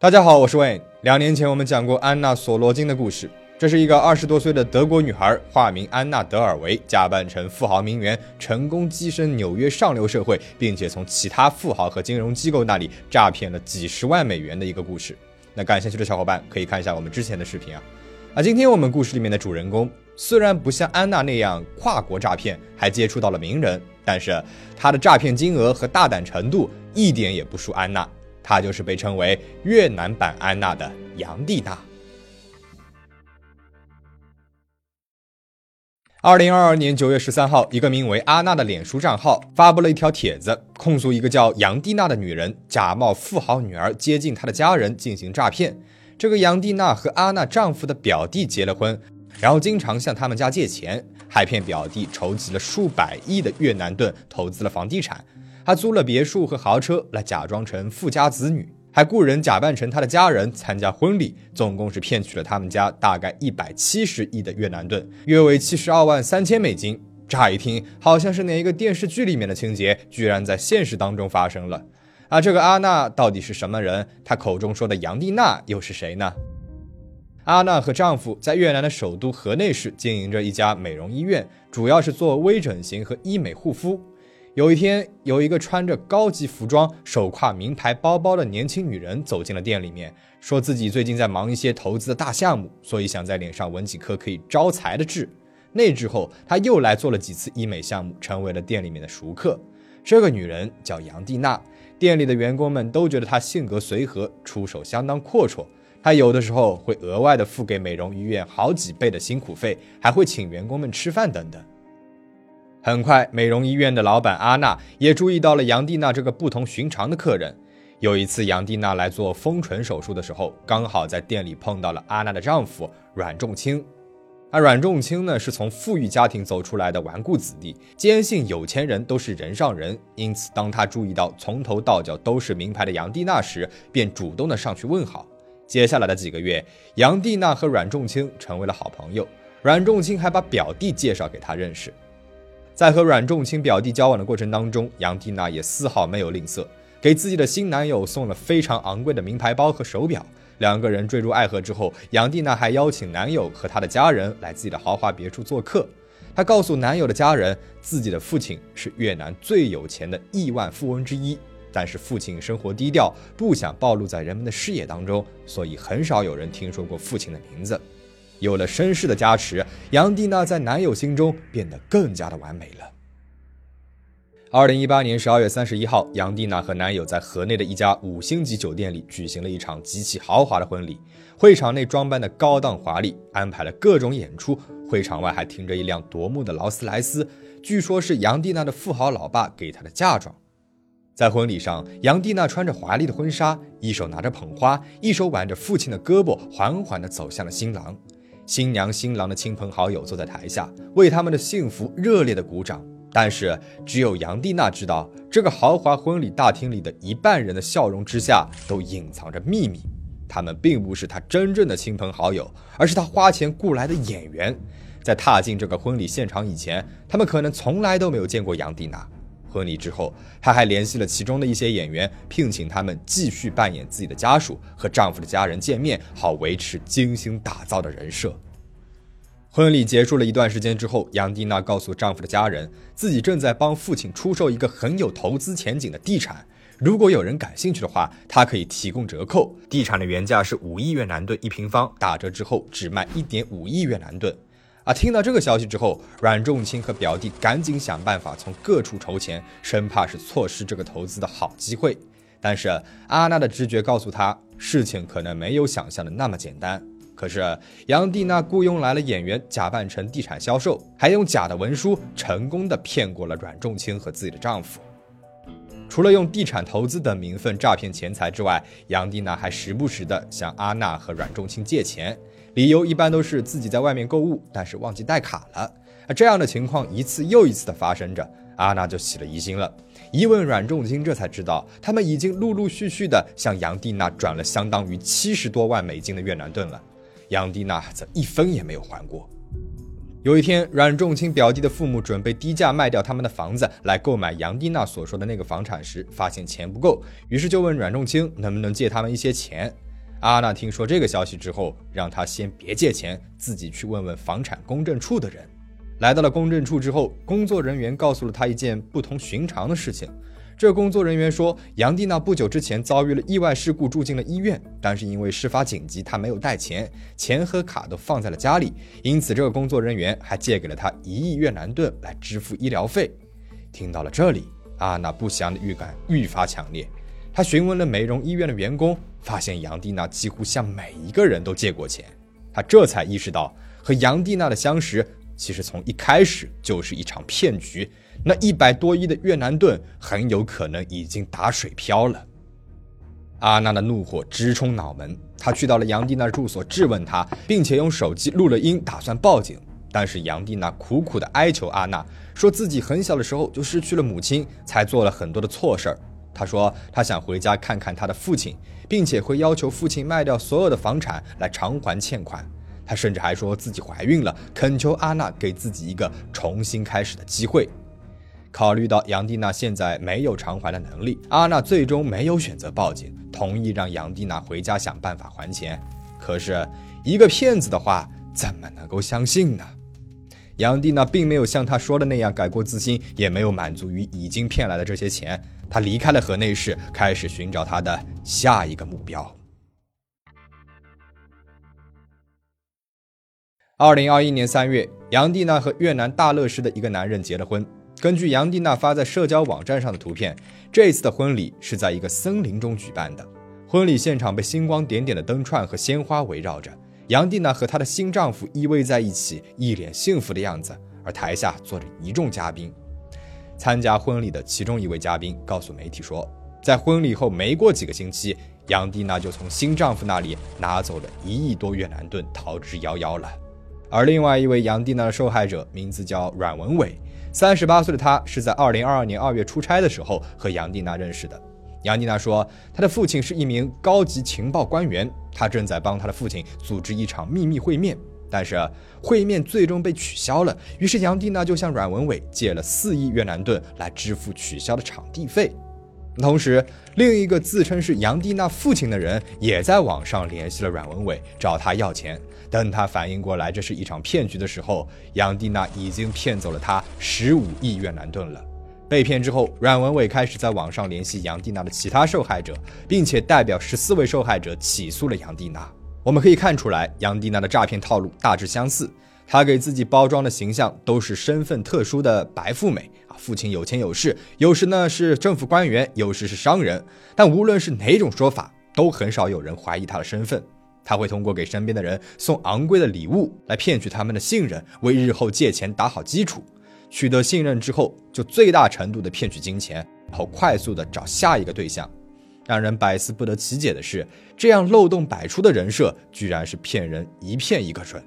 大家好，我是 Wayne。两年前我们讲过安娜索罗金的故事，这是一个二十多岁的德国女孩，化名安娜德尔维，假扮成富豪名媛，成功跻身纽约上流社会，并且从其他富豪和金融机构那里诈骗了几十万美元的一个故事。那感兴趣的小伙伴可以看一下我们之前的视频啊。啊，今天我们故事里面的主人公虽然不像安娜那样跨国诈骗，还接触到了名人，但是他的诈骗金额和大胆程度一点也不输安娜。她就是被称为越南版安娜的杨蒂娜。二零二二年九月十三号，一个名为阿娜的脸书账号发布了一条帖子，控诉一个叫杨蒂娜的女人假冒富豪女儿接近她的家人进行诈骗。这个杨蒂娜和阿娜丈夫的表弟结了婚，然后经常向他们家借钱，还骗表弟筹集了数百亿的越南盾投资了房地产。他租了别墅和豪车来假装成富家子女，还雇人假扮成他的家人参加婚礼，总共是骗取了他们家大概一百七十亿的越南盾，约为七十二万三千美金。乍一听，好像是哪一个电视剧里面的情节，居然在现实当中发生了。啊，这个阿娜到底是什么人？她口中说的杨丽娜又是谁呢？阿娜和丈夫在越南的首都河内市经营着一家美容医院，主要是做微整形和医美护肤。有一天，有一个穿着高级服装、手挎名牌包包的年轻女人走进了店里面，说自己最近在忙一些投资的大项目，所以想在脸上纹几颗可以招财的痣。那之后，她又来做了几次医美项目，成为了店里面的熟客。这个女人叫杨蒂娜，店里的员工们都觉得她性格随和，出手相当阔绰。她有的时候会额外的付给美容医院好几倍的辛苦费，还会请员工们吃饭等等。很快，美容医院的老板阿娜也注意到了杨蒂娜这个不同寻常的客人。有一次，杨蒂娜来做丰唇手术的时候，刚好在店里碰到了阿娜的丈夫阮仲清。而阮仲清呢，是从富裕家庭走出来的纨绔子弟，坚信有钱人都是人上人。因此，当他注意到从头到脚都是名牌的杨蒂娜时，便主动的上去问好。接下来的几个月，杨蒂娜和阮仲清成为了好朋友，阮仲清还把表弟介绍给他认识。在和阮仲清表弟交往的过程当中，杨蒂娜也丝毫没有吝啬，给自己的新男友送了非常昂贵的名牌包和手表。两个人坠入爱河之后，杨蒂娜还邀请男友和他的家人来自己的豪华别墅做客。她告诉男友的家人，自己的父亲是越南最有钱的亿万富翁之一，但是父亲生活低调，不想暴露在人们的视野当中，所以很少有人听说过父亲的名字。有了绅士的加持，杨蒂娜在男友心中变得更加的完美了。二零一八年十二月三十一号，杨蒂娜和男友在河内的一家五星级酒店里举行了一场极其豪华的婚礼。会场内装扮的高档华丽，安排了各种演出。会场外还停着一辆夺目的劳斯莱斯，据说是杨蒂娜的富豪老爸给她的嫁妆。在婚礼上，杨蒂娜穿着华丽的婚纱，一手拿着捧花，一手挽着父亲的胳膊，缓缓地走向了新郎。新娘、新郎的亲朋好友坐在台下，为他们的幸福热烈的鼓掌。但是，只有杨蒂娜知道，这个豪华婚礼大厅里的一半人的笑容之下，都隐藏着秘密。他们并不是她真正的亲朋好友，而是她花钱雇来的演员。在踏进这个婚礼现场以前，他们可能从来都没有见过杨蒂娜。婚礼之后，她还联系了其中的一些演员，聘请他们继续扮演自己的家属，和丈夫的家人见面，好维持精心打造的人设。婚礼结束了一段时间之后，杨蒂娜告诉丈夫的家人，自己正在帮父亲出售一个很有投资前景的地产，如果有人感兴趣的话，她可以提供折扣。地产的原价是五亿越南盾一平方，打折之后只卖一点五亿越南盾。啊！听到这个消息之后，阮仲清和表弟赶紧想办法从各处筹钱，生怕是错失这个投资的好机会。但是阿娜的直觉告诉她，事情可能没有想象的那么简单。可是杨蒂娜雇佣来了演员，假扮成地产销售，还用假的文书成功的骗过了阮仲清和自己的丈夫。除了用地产投资等名分诈骗钱财之外，杨蒂娜还时不时的向阿娜和阮仲清借钱。理由一般都是自己在外面购物，但是忘记带卡了。这样的情况一次又一次的发生着，阿娜就起了疑心了。一问阮仲卿，这才知道他们已经陆陆续续的向杨蒂娜转了相当于七十多万美金的越南盾了，杨蒂娜则一分也没有还过。有一天，阮仲卿表弟的父母准备低价卖掉他们的房子来购买杨蒂娜所说的那个房产时，发现钱不够，于是就问阮仲卿能不能借他们一些钱。阿娜听说这个消息之后，让他先别借钱，自己去问问房产公证处的人。来到了公证处之后，工作人员告诉了他一件不同寻常的事情。这工作人员说，杨蒂娜不久之前遭遇了意外事故，住进了医院，但是因为事发紧急，她没有带钱，钱和卡都放在了家里，因此这个工作人员还借给了她一亿越南盾来支付医疗费。听到了这里，阿娜不祥的预感愈发强烈。他询问了美容医院的员工，发现杨蒂娜几乎向每一个人都借过钱。他这才意识到，和杨蒂娜的相识其实从一开始就是一场骗局。那一百多亿的越南盾很有可能已经打水漂了。阿娜的怒火直冲脑门，他去到了杨蒂娜住所质问她，并且用手机录了音，打算报警。但是杨蒂娜苦苦的哀求阿娜，说自己很小的时候就失去了母亲，才做了很多的错事儿。他说他想回家看看他的父亲，并且会要求父亲卖掉所有的房产来偿还欠款。他甚至还说自己怀孕了，恳求阿娜给自己一个重新开始的机会。考虑到杨蒂娜现在没有偿还的能力，阿娜最终没有选择报警，同意让杨蒂娜回家想办法还钱。可是，一个骗子的话怎么能够相信呢？杨蒂娜并没有像他说的那样改过自新，也没有满足于已经骗来的这些钱。他离开了河内市，开始寻找他的下一个目标。二零二一年三月，杨蒂娜和越南大乐市的一个男人结了婚。根据杨蒂娜发在社交网站上的图片，这次的婚礼是在一个森林中举办的。婚礼现场被星光点点的灯串和鲜花围绕着。杨蒂娜和她的新丈夫依偎在一起，一脸幸福的样子。而台下坐着一众嘉宾。参加婚礼的其中一位嘉宾告诉媒体说，在婚礼后没过几个星期，杨蒂娜就从新丈夫那里拿走了一亿多越南盾，逃之夭夭了。而另外一位杨蒂娜的受害者名字叫阮文伟，三十八岁的他是在二零二二年二月出差的时候和杨蒂娜认识的。杨蒂娜说，她的父亲是一名高级情报官员，她正在帮她的父亲组织一场秘密会面，但是会面最终被取消了。于是杨蒂娜就向阮文伟借了四亿越南盾来支付取消的场地费。同时，另一个自称是杨蒂娜父亲的人也在网上联系了阮文伟，找他要钱。等他反应过来这是一场骗局的时候，杨蒂娜已经骗走了他十五亿越南盾了。被骗之后，阮文伟开始在网上联系杨蒂娜的其他受害者，并且代表十四位受害者起诉了杨蒂娜。我们可以看出来，杨蒂娜的诈骗套路大致相似。她给自己包装的形象都是身份特殊的白富美啊，父亲有钱有势，有时呢是政府官员，有时是商人。但无论是哪种说法，都很少有人怀疑她的身份。她会通过给身边的人送昂贵的礼物来骗取他们的信任，为日后借钱打好基础。取得信任之后，就最大程度的骗取金钱，然后快速的找下一个对象。让人百思不得其解的是，这样漏洞百出的人设，居然是骗人一骗一个准。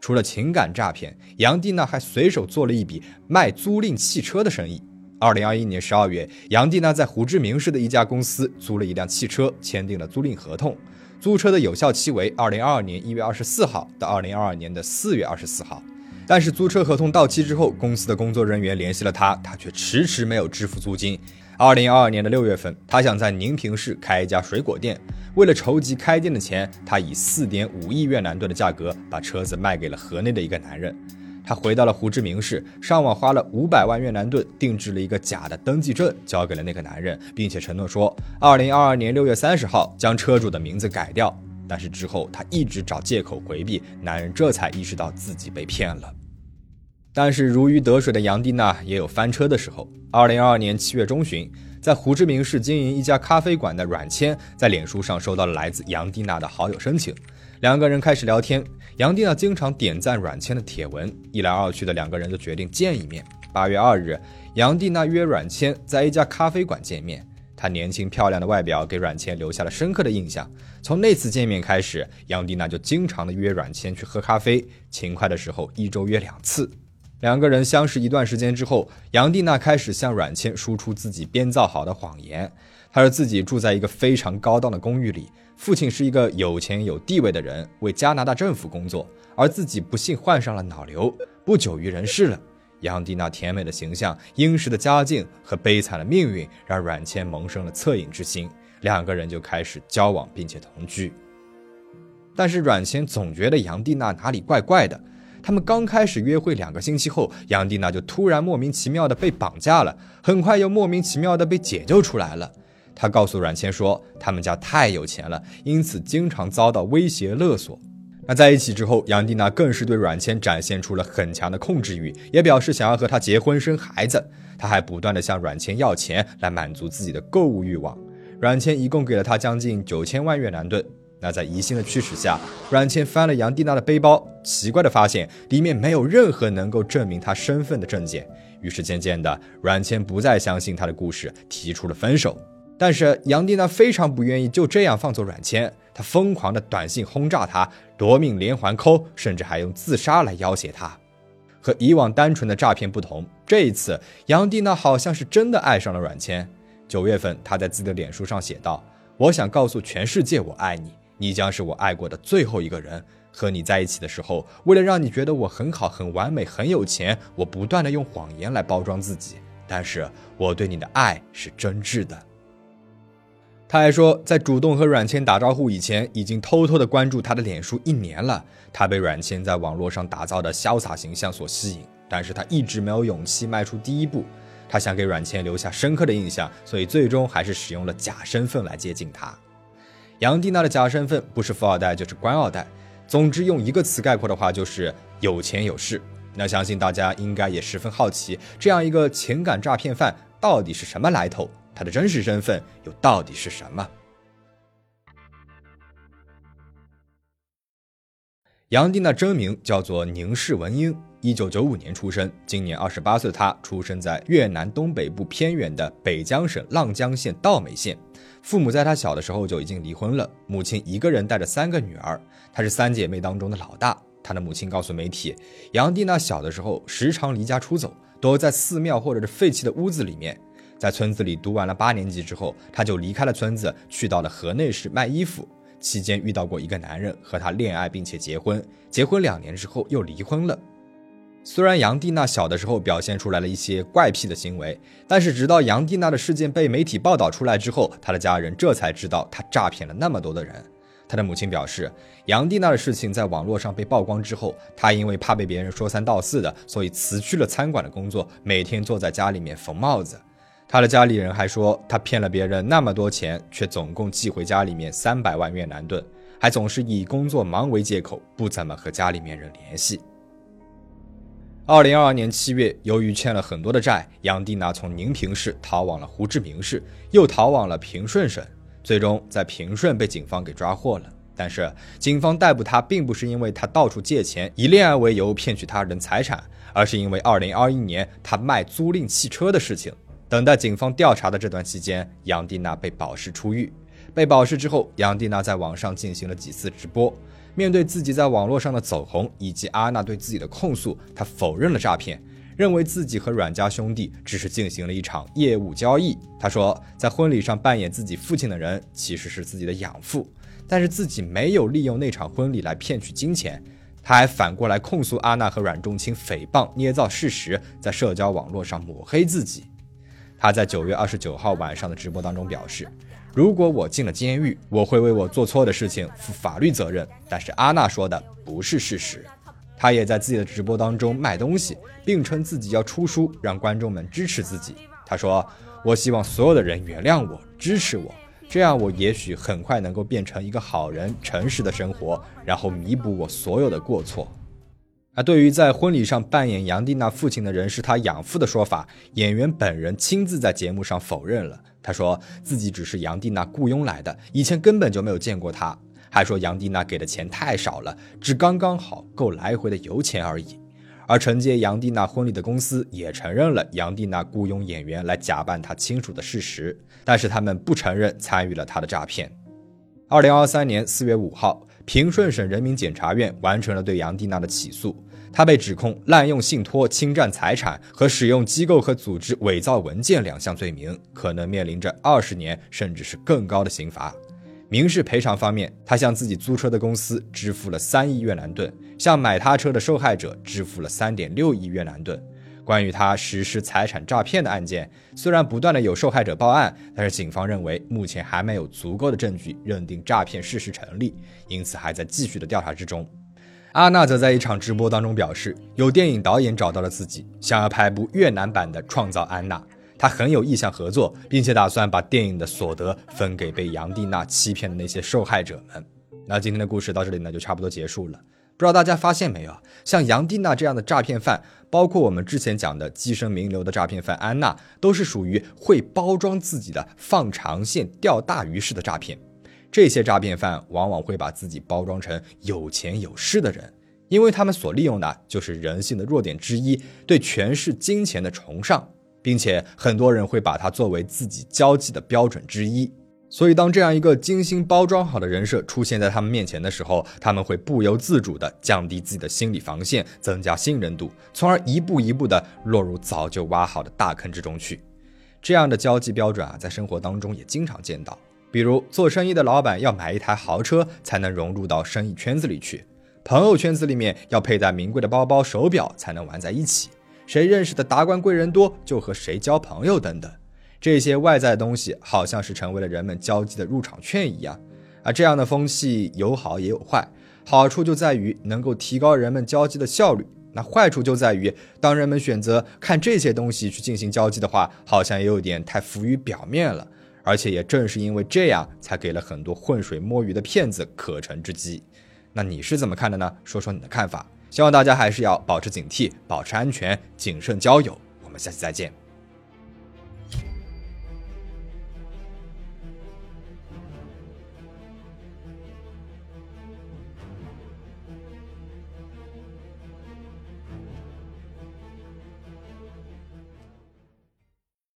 除了情感诈骗，杨蒂娜还随手做了一笔卖租赁汽车的生意。二零二一年十二月，杨蒂娜在胡志明市的一家公司租了一辆汽车，签订了租赁合同，租车的有效期为二零二二年一月二十四号到二零二二年的四月二十四号。但是租车合同到期之后，公司的工作人员联系了他，他却迟迟没有支付租金。二零二二年的六月份，他想在宁平市开一家水果店，为了筹集开店的钱，他以四点五亿越南盾的价格把车子卖给了河内的一个男人。他回到了胡志明市，上网花了五百万越南盾定制了一个假的登记证，交给了那个男人，并且承诺说，二零二二年六月三十号将车主的名字改掉。但是之后他一直找借口回避，男人这才意识到自己被骗了。但是如鱼得水的杨蒂娜也有翻车的时候。二零二二年七月中旬，在胡志明市经营一家咖啡馆的阮谦，在脸书上收到了来自杨蒂娜的好友申请，两个人开始聊天。杨蒂娜经常点赞阮谦的帖文，一来二去的，两个人就决定见一面。八月二日，杨蒂娜约阮谦在一家咖啡馆见面。她年轻漂亮的外表给阮谦留下了深刻的印象。从那次见面开始，杨蒂娜就经常的约阮谦去喝咖啡，勤快的时候一周约两次。两个人相识一段时间之后，杨蒂娜开始向阮谦输出自己编造好的谎言。她说自己住在一个非常高档的公寓里，父亲是一个有钱有地位的人，为加拿大政府工作，而自己不幸患上了脑瘤，不久于人世了。杨蒂娜甜美的形象、殷实的家境和悲惨的命运，让阮谦萌生了恻隐之心，两个人就开始交往并且同居。但是阮谦总觉得杨蒂娜哪里怪怪的。他们刚开始约会两个星期后，杨蒂娜就突然莫名其妙的被绑架了，很快又莫名其妙的被解救出来了。他告诉阮谦说，他们家太有钱了，因此经常遭到威胁勒索。在一起之后，杨蒂娜更是对阮谦展现出了很强的控制欲，也表示想要和他结婚生孩子。他还不断的向阮谦要钱来满足自己的购物欲望。阮谦一共给了他将近九千万越南盾。那在疑心的驱使下，阮谦翻了杨蒂娜的背包，奇怪的发现里面没有任何能够证明他身份的证件。于是渐渐的，阮谦不再相信他的故事，提出了分手。但是杨蒂娜非常不愿意就这样放走阮谦，他疯狂的短信轰炸他，夺命连环扣，甚至还用自杀来要挟他。和以往单纯的诈骗不同，这一次杨蒂娜好像是真的爱上了阮谦。九月份，他在自己的脸书上写道：“我想告诉全世界，我爱你。”你将是我爱过的最后一个人。和你在一起的时候，为了让你觉得我很好、很完美、很有钱，我不断的用谎言来包装自己。但是我对你的爱是真挚的。他还说，在主动和阮谦打招呼以前，已经偷偷的关注他的脸书一年了。他被阮谦在网络上打造的潇洒形象所吸引，但是他一直没有勇气迈出第一步。他想给阮谦留下深刻的印象，所以最终还是使用了假身份来接近他。杨蒂娜的假身份不是富二代就是官二代，总之用一个词概括的话就是有钱有势。那相信大家应该也十分好奇，这样一个情感诈骗犯到底是什么来头？他的真实身份又到底是什么？杨蒂娜真名叫做宁氏文英，一九九五年出生，今年二十八岁。她出生在越南东北部偏远的北江省浪江县道美县。父母在他小的时候就已经离婚了，母亲一个人带着三个女儿，她是三姐妹当中的老大。她的母亲告诉媒体，杨蒂娜小的时候时常离家出走，躲在寺庙或者是废弃的屋子里面。在村子里读完了八年级之后，她就离开了村子，去到了河内市卖衣服。期间遇到过一个男人，和她恋爱并且结婚，结婚两年之后又离婚了。虽然杨蒂娜小的时候表现出来了一些怪癖的行为，但是直到杨蒂娜的事件被媒体报道出来之后，她的家人这才知道她诈骗了那么多的人。她的母亲表示，杨蒂娜的事情在网络上被曝光之后，她因为怕被别人说三道四的，所以辞去了餐馆的工作，每天坐在家里面缝帽子。他的家里人还说，他骗了别人那么多钱，却总共寄回家里面三百万越南盾，还总是以工作忙为借口，不怎么和家里面人联系。二零二二年七月，由于欠了很多的债，杨蒂娜从宁平市逃往了胡志明市，又逃往了平顺省，最终在平顺被警方给抓获了。但是，警方逮捕他并不是因为他到处借钱，以恋爱为由骗取他人财产，而是因为二零二一年他卖租赁汽车的事情。等待警方调查的这段期间，杨蒂娜被保释出狱。被保释之后，杨蒂娜在网上进行了几次直播。面对自己在网络上的走红以及阿娜对自己的控诉，她否认了诈骗，认为自己和阮家兄弟只是进行了一场业务交易。她说，在婚礼上扮演自己父亲的人其实是自己的养父，但是自己没有利用那场婚礼来骗取金钱。他还反过来控诉阿娜和阮仲清诽谤、捏造事实，在社交网络上抹黑自己。他在九月二十九号晚上的直播当中表示。如果我进了监狱，我会为我做错的事情负法律责任。但是阿娜说的不是事实，她也在自己的直播当中卖东西，并称自己要出书，让观众们支持自己。她说：“我希望所有的人原谅我，支持我，这样我也许很快能够变成一个好人，诚实的生活，然后弥补我所有的过错。”而对于在婚礼上扮演杨蒂娜父亲的人是他养父的说法，演员本人亲自在节目上否认了。他说自己只是杨蒂娜雇佣来的，以前根本就没有见过他，还说杨蒂娜给的钱太少了，只刚刚好够来回的油钱而已。而承接杨蒂娜婚礼的公司也承认了杨蒂娜雇佣演员来假扮他亲属的事实，但是他们不承认参与了他的诈骗。二零二三年四月五号，平顺省人民检察院完成了对杨蒂娜的起诉。他被指控滥用信托、侵占财产和使用机构和组织伪造文件两项罪名，可能面临着二十年甚至是更高的刑罚。民事赔偿方面，他向自己租车的公司支付了三亿越南盾，向买他车的受害者支付了三点六亿越南盾。关于他实施财产诈骗的案件，虽然不断的有受害者报案，但是警方认为目前还没有足够的证据认定诈骗事实成立，因此还在继续的调查之中。阿娜则在一场直播当中表示，有电影导演找到了自己，想要拍部越南版的《创造安娜》，他很有意向合作，并且打算把电影的所得分给被杨蒂娜欺骗的那些受害者们。那今天的故事到这里呢，就差不多结束了。不知道大家发现没有，像杨蒂娜这样的诈骗犯，包括我们之前讲的跻身名流的诈骗犯安娜，都是属于会包装自己的放长线钓大鱼式的诈骗。这些诈骗犯往往会把自己包装成有钱有势的人，因为他们所利用的就是人性的弱点之一——对权势、金钱的崇尚，并且很多人会把它作为自己交际的标准之一。所以，当这样一个精心包装好的人设出现在他们面前的时候，他们会不由自主地降低自己的心理防线，增加信任度，从而一步一步地落入早就挖好的大坑之中去。这样的交际标准啊，在生活当中也经常见到。比如，做生意的老板要买一台豪车才能融入到生意圈子里去；朋友圈子里面要佩戴名贵的包包、手表才能玩在一起；谁认识的达官贵人多，就和谁交朋友等等。这些外在的东西好像是成为了人们交际的入场券一样，而这样的风气有好也有坏。好处就在于能够提高人们交际的效率，那坏处就在于当人们选择看这些东西去进行交际的话，好像也有点太浮于表面了。而且也正是因为这样，才给了很多浑水摸鱼的骗子可乘之机。那你是怎么看的呢？说说你的看法。希望大家还是要保持警惕，保持安全，谨慎交友。我们下期再见。